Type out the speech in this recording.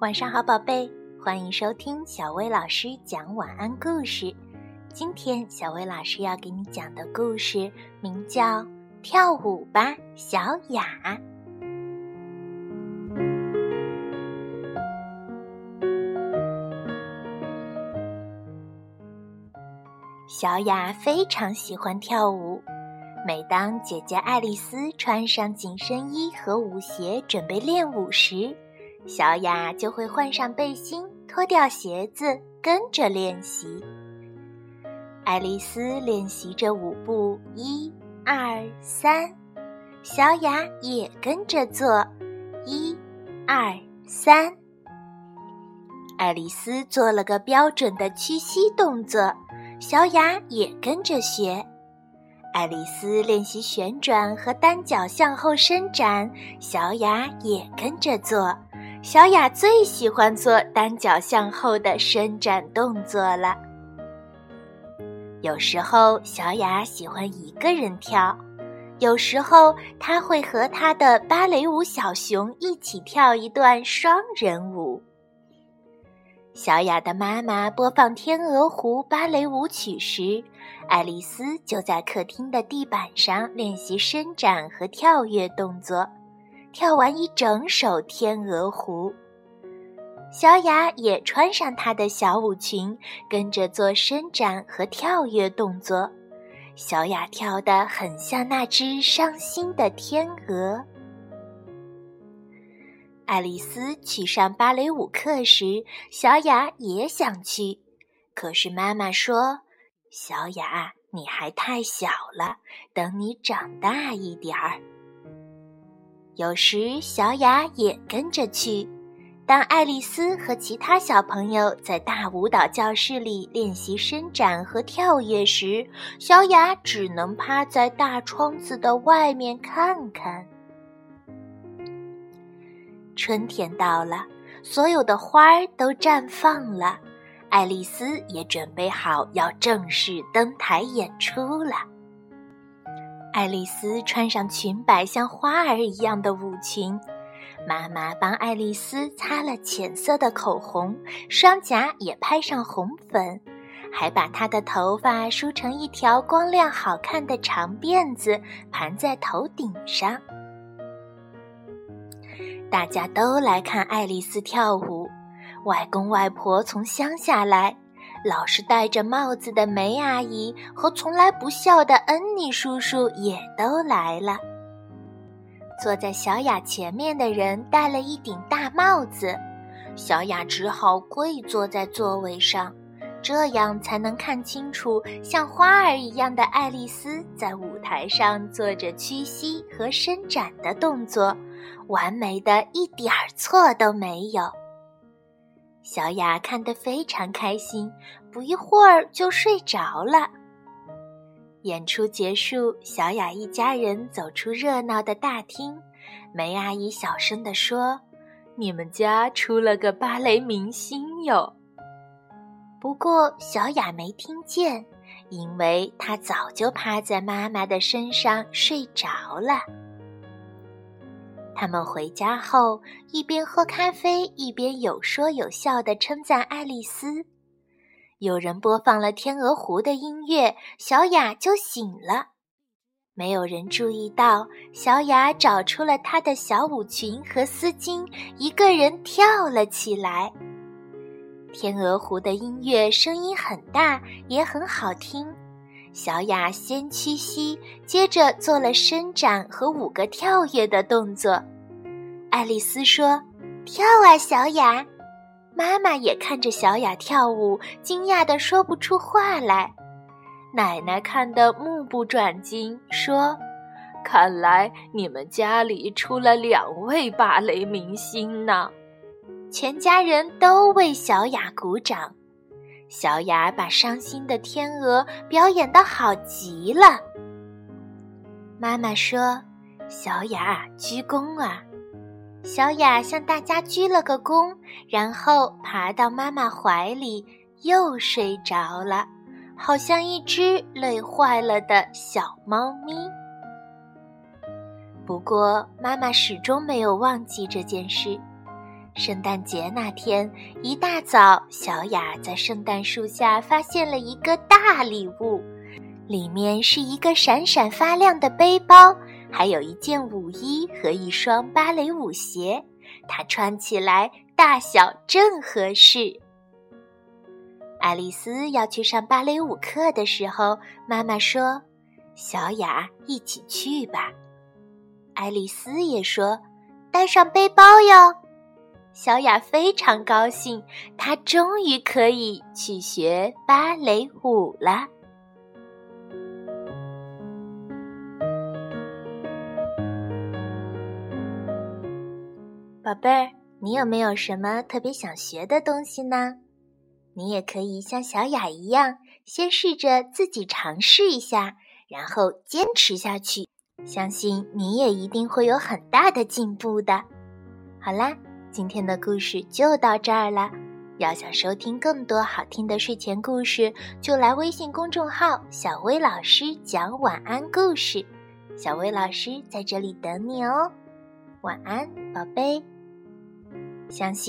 晚上好，宝贝，欢迎收听小薇老师讲晚安故事。今天小薇老师要给你讲的故事名叫《跳舞吧，小雅》。小雅非常喜欢跳舞，每当姐姐爱丽丝穿上紧身衣和舞鞋准备练舞时，小雅就会换上背心，脱掉鞋子，跟着练习。爱丽丝练习着舞步，一、二、三，小雅也跟着做，一、二、三。爱丽丝做了个标准的屈膝动作，小雅也跟着学。爱丽丝练习旋转和单脚向后伸展，小雅也跟着做。小雅最喜欢做单脚向后的伸展动作了。有时候，小雅喜欢一个人跳；有时候，她会和她的芭蕾舞小熊一起跳一段双人舞。小雅的妈妈播放《天鹅湖》芭蕾舞曲时，爱丽丝就在客厅的地板上练习伸展和跳跃动作。跳完一整首《天鹅湖》，小雅也穿上她的小舞裙，跟着做伸展和跳跃动作。小雅跳得很像那只伤心的天鹅。爱丽丝去上芭蕾舞课时，小雅也想去，可是妈妈说：“小雅，你还太小了，等你长大一点儿。”有时，小雅也跟着去。当爱丽丝和其他小朋友在大舞蹈教室里练习伸展和跳跃时，小雅只能趴在大窗子的外面看看。春天到了，所有的花儿都绽放了，爱丽丝也准备好要正式登台演出了。爱丽丝穿上裙摆，像花儿一样的舞裙。妈妈帮爱丽丝擦了浅色的口红，双颊也拍上红粉，还把她的头发梳成一条光亮好看的长辫子，盘在头顶上。大家都来看爱丽丝跳舞。外公外婆从乡下来。老是戴着帽子的梅阿姨和从来不笑的恩妮叔叔也都来了。坐在小雅前面的人戴了一顶大帽子，小雅只好跪坐在座位上，这样才能看清楚像花儿一样的爱丽丝在舞台上做着屈膝和伸展的动作，完美的一点儿错都没有。小雅看得非常开心，不一会儿就睡着了。演出结束，小雅一家人走出热闹的大厅。梅阿姨小声地说：“你们家出了个芭蕾明星哟。”不过小雅没听见，因为她早就趴在妈妈的身上睡着了。他们回家后，一边喝咖啡，一边有说有笑地称赞爱丽丝。有人播放了《天鹅湖》的音乐，小雅就醒了。没有人注意到，小雅找出了她的小舞裙和丝巾，一个人跳了起来。《天鹅湖》的音乐声音很大，也很好听。小雅先屈膝，接着做了伸展和五个跳跃的动作。爱丽丝说：“跳啊，小雅！”妈妈也看着小雅跳舞，惊讶的说不出话来。奶奶看得目不转睛，说：“看来你们家里出了两位芭蕾明星呢。”全家人都为小雅鼓掌。小雅把伤心的天鹅表演的好极了。妈妈说：“小雅，鞠躬啊！”小雅向大家鞠了个躬，然后爬到妈妈怀里，又睡着了，好像一只累坏了的小猫咪。不过，妈妈始终没有忘记这件事。圣诞节那天一大早，小雅在圣诞树下发现了一个大礼物，里面是一个闪闪发亮的背包，还有一件舞衣和一双芭蕾舞鞋，她穿起来大小正合适。爱丽丝要去上芭蕾舞课的时候，妈妈说：“小雅，一起去吧。”爱丽丝也说：“带上背包哟。”小雅非常高兴，她终于可以去学芭蕾舞了。宝贝儿，你有没有什么特别想学的东西呢？你也可以像小雅一样，先试着自己尝试一下，然后坚持下去。相信你也一定会有很大的进步的。好啦，今天的故事就到这儿了。要想收听更多好听的睡前故事，就来微信公众号“小薇老师讲晚安故事”。小薇老师在这里等你哦。晚安，宝贝。相信。